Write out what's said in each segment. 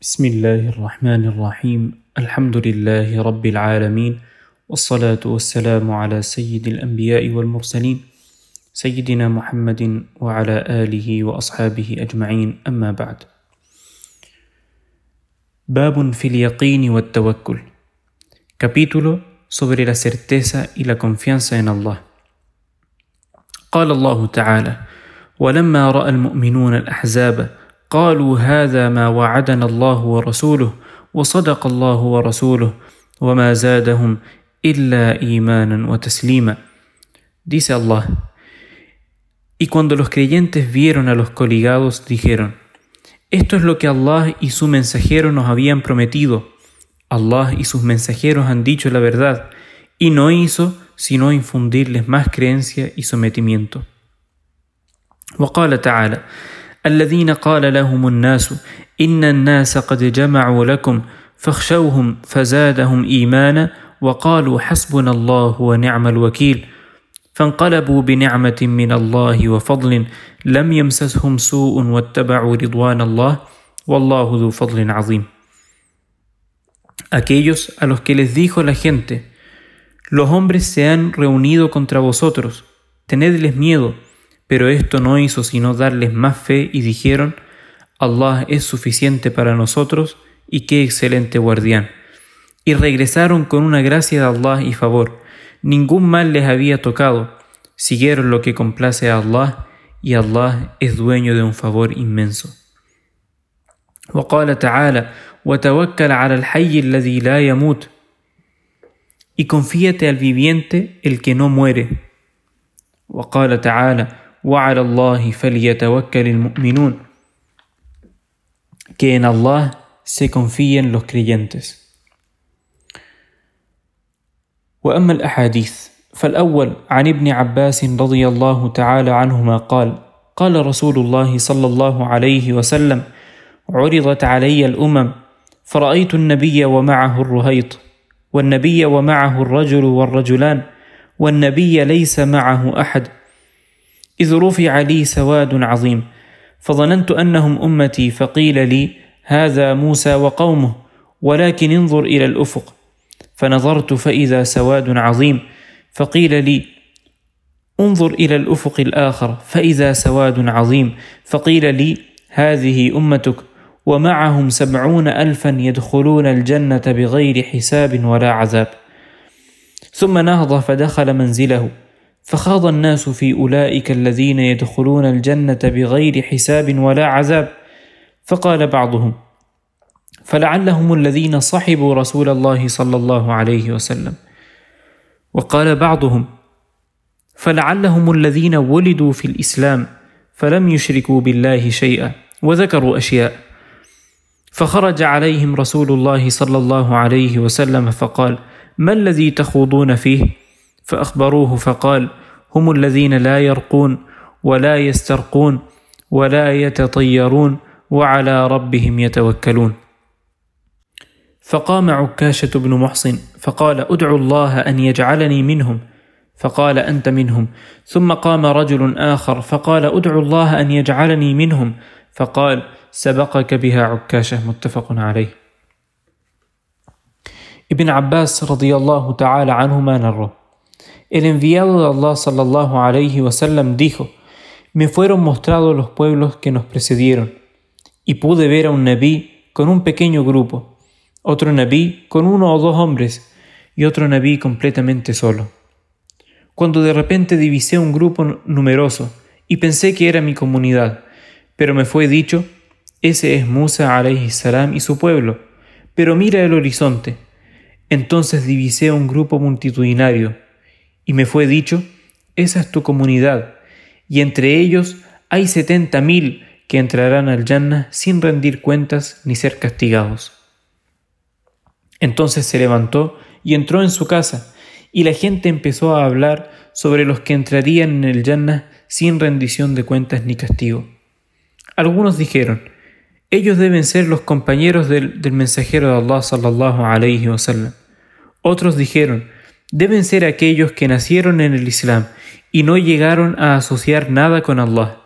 بسم الله الرحمن الرحيم. الحمد لله رب العالمين والصلاة والسلام على سيد الأنبياء والمرسلين سيدنا محمد وعلى آله وأصحابه أجمعين. أما بعد باب في اليقين والتوكل. Capítulo sobre la certeza y la confianza en Allah. قال الله تعالى: ولما رأى المؤمنون الأحزاب قالوا هذا ما وعدنا الله ورسوله وصدق الله ورسوله وما زادهم إلا إيمانا وتسليما. Dice Allah. Y cuando los creyentes vieron a los coligados, dijeron, Esto es lo que Allah y su mensajero nos habían prometido. Allah y sus mensajeros han dicho la verdad, y no hizo sino infundirles más creencia y sometimiento. وقال تعالى الذين قال لهم الناس إن الناس قد جمعوا لكم فاخشوهم فزادهم إيمانا وقالوا حسبنا الله ونعم الوكيل. فانقلبوا بنعمة من الله وفضل لم يمسسهم سوء واتبعوا رضوان الله والله ذو فضل عظيم. Aquellos a los que les dijo la gente, los hombres se han reunido contra vosotros, tenedles miedo, Pero esto no hizo sino darles más fe y dijeron, Allah es suficiente para nosotros y qué excelente guardián. Y regresaron con una gracia de Allah y favor. Ningún mal les había tocado. Siguieron lo que complace a Allah y Allah es dueño de un favor inmenso. وقال تعالى وتوكل على الحي الذي لا يموت y confíate al viviente el que no muere وقال تعالى وعلى الله فليتوكل المؤمنون. Que en Allah se confíen los creyentes. وأما الأحاديث فالأول عن ابن عباس رضي الله تعالى عنهما قال قال رسول الله صلى الله عليه وسلم عرضت علي الأمم فرأيت النبي ومعه الرهيط والنبي ومعه الرجل والرجلان والنبي ليس معه أحد إذ رفع لي سواد عظيم فظننت أنهم أمتي فقيل لي هذا موسى وقومه ولكن انظر إلى الأفق. فنظرت فإذا سواد عظيم فقيل لي انظر إلى الأفق الآخر فإذا سواد عظيم. فقيل لي هذه أمتك ومعهم سبعون ألفا يدخلون الجنة بغير حساب ولا عذاب. ثم نهض فدخل منزله. فخاض الناس في أولئك الذين يدخلون الجنة بغير حساب ولا عذاب. فقال بعضهم فلعلهم الذين صحبوا رسول الله صلى الله عليه وسلم. وقال بعضهم فلعلهم الذين ولدوا في الإسلام فلم يشركوا بالله شيئا وذكروا أشياء. فخرج عليهم رسول الله صلى الله عليه وسلم فقال ما الذي تخوضون فيه؟ فأخبروه فقال هم الذين لا يرقون ولا يسترقون ولا يتطيرون وعلى ربهم يتوكلون. فقام عكاشة بن محصن فقال ادعوا الله أن يجعلني منهم. فقال أنت منهم. ثم قام رجل آخر فقال ادعوا الله أن يجعلني منهم. فقال سبقك بها عكاشة. متفق عليه. ابن عباس رضي الله تعالى عنهما نره El enviado de Allah sallallahu alayhi wasallam dijo: Me fueron mostrados los pueblos que nos precedieron, y pude ver a un nabí con un pequeño grupo, otro nabí con uno o dos hombres, y otro nabí completamente solo. Cuando de repente divisé un grupo numeroso y pensé que era mi comunidad, pero me fue dicho: Ese es Musa alayhi salam y su pueblo. Pero mira el horizonte. Entonces divisé un grupo multitudinario y me fue dicho, esa es tu comunidad, y entre ellos hay setenta mil que entrarán al Jannah sin rendir cuentas ni ser castigados. Entonces se levantó y entró en su casa, y la gente empezó a hablar sobre los que entrarían en el Jannah sin rendición de cuentas ni castigo. Algunos dijeron, ellos deben ser los compañeros del, mensajero de Allah sallallahu alayhi wasallam. Otros dijeron, deben ser aquellos que nacieron en el Islam y no llegaron a asociar nada con Allah.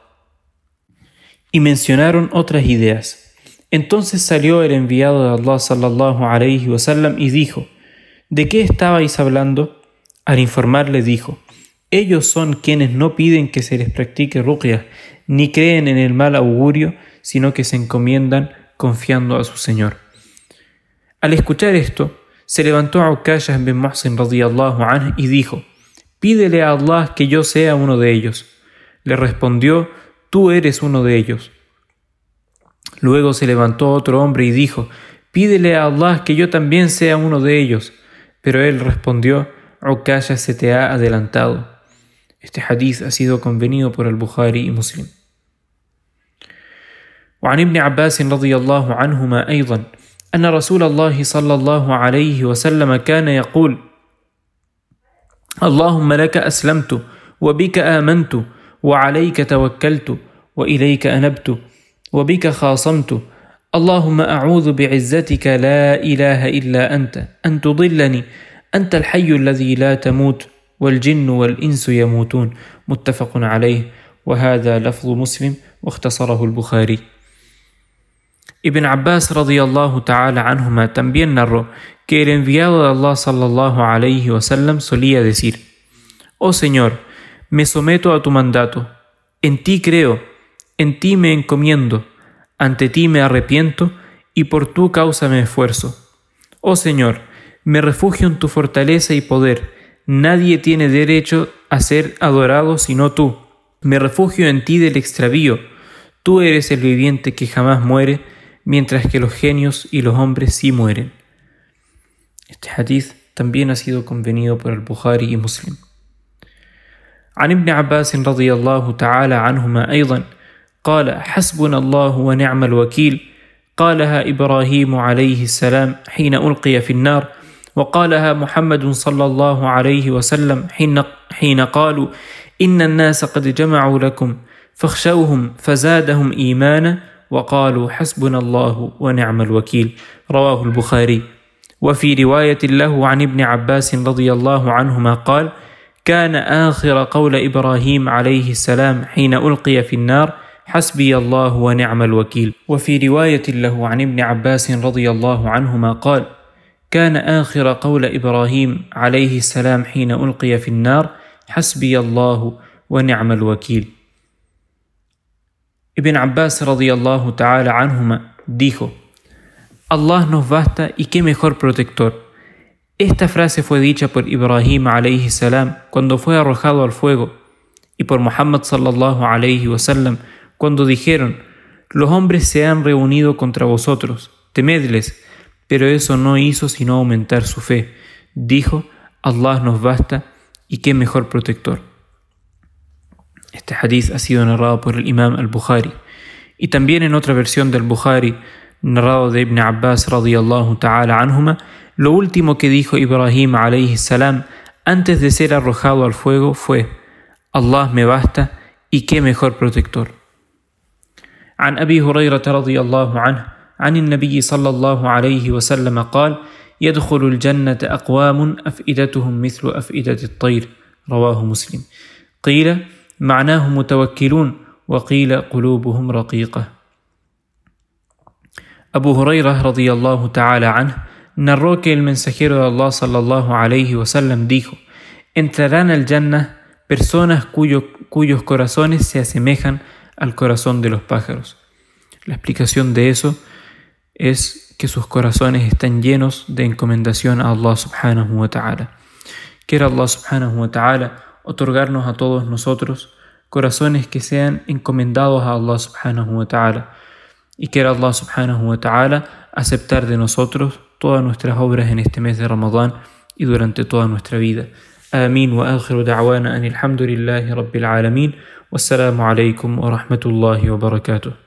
Y mencionaron otras ideas. Entonces salió el enviado de Allah sallallahu alayhi wasallam y dijo, ¿De qué estabais hablando? Al informarle dijo, ellos son quienes no piden que se les practique ruqya, ni creen en el mal augurio, sino que se encomiendan confiando a su Señor. Al escuchar esto, se levantó a Ukayah bin Muhsin radiyallahu anhu y dijo, Pídele a Allah que yo sea uno de ellos. Le respondió, Tú eres uno de ellos. Luego se levantó otro hombre y dijo, Pídele a Allah que yo también sea uno de ellos. Pero él respondió, Ukaya se te ha adelantado. Este hadith ha sido convenido por el Bukhari y Muslim. وعن ابن عباس رضي الله عنهما أيضا أن رسول الله صلى الله عليه وسلم كان يقول: اللهم لك أسلمت وبك آمنت وعليك توكلت وإليك أنبت وبك خاصمت. اللهم أعوذ بعزتك لا إله إلا أنت أن تضلني أنت الحي الذي لا تموت والجن والإنس يموتون. متفق عليه. وهذا لفظ مسلم واختصره البخاري. Ibn Abbas radiyallahu ta'ala anhuma también narró que el enviado de Allah sallallahu alayhi wasallam solía decir: Oh Señor, me someto a tu mandato, en ti creo, en ti me encomiendo, ante ti me arrepiento y por tu causa me esfuerzo. Oh Señor, me refugio en tu fortaleza y poder, nadie tiene derecho a ser adorado sino tú. Me refugio en ti del extravío, tú eres el viviente que jamás muere, mientras que los genios y los hombres sí mueren. Este hadith también ha sido convenido por el Bukhari y Muslim. عن ابن عباس رضي الله تعالى عنهما أيضا قال حسبنا الله ونعم الوكيل قالها إبراهيم عليه السلام حين ألقي في النار وقالها محمد صلى الله عليه وسلم حين, حين قالوا إن الناس قد جمعوا لكم فاخشوهم فزادهم إيمانا وقالوا حسبنا الله ونعم الوكيل. رواه البخاري. وفي رواية له عن ابن عباس رضي الله عنهما قال كان آخر قول إبراهيم عليه السلام حين ألقي في النار حسبي الله ونعم الوكيل. وفي رواية له عن ابن عباس رضي الله عنهما قال كان آخر قول إبراهيم عليه السلام حين ألقي في النار حسبي الله ونعم الوكيل. Ibn Abbas anhuma dijo, Allah nos basta y qué mejor protector. Esta frase fue dicha por Ibrahim alayhi salam cuando fue arrojado al fuego y por Muhammad sallallahu alayhi wasallam cuando dijeron, los hombres se han reunido contra vosotros, temedles, pero eso no hizo sino aumentar su fe. Dijo, Allah nos basta y qué mejor protector. Este hadith ha sido narrado por el Imam al-Bukhari. Y también en otra versión del Bukhari, narrado de Ibn Abbas radiyallahu ta'ala anhuma, lo último que dijo Ibrahim alayhi salam antes de ser arrojado al fuego fue: Allah me basta y qué mejor protector. عن أبي هريرة رضي الله عنه عن النبي صلى الله عليه وسلم قال: يدخل الجنة أقوام أفئدتهم مثل أفئدة الطير رواه مسلم. قيل: معناه متوكلون وقيل قلوبهم رقيقة Abu Hurairah radiyallahu ta'ala anh narró que el mensajero de Allah sallallahu alayhi wasallam dijo: Entrarán al Jannah personas cuyo, cuyos corazones se asemejan al corazón de los pájaros. La explicación de eso es que sus corazones están llenos de encomendación a Allah subhanahu wa ta'ala. Quiera Allah subhanahu wa ta'ala otorgarnos a todos nosotros corazones que sean encomendados a Allah subhanahu wa ta'ala y quiera Allah subhanahu wa ta'ala aceptar de nosotros todas nuestras obras en este mes de Ramadán y durante toda nuestra vida. آمين وآخر دعوانا أن الحمد لله رب العالمين والسلام عليكم ورحمة الله وبركاته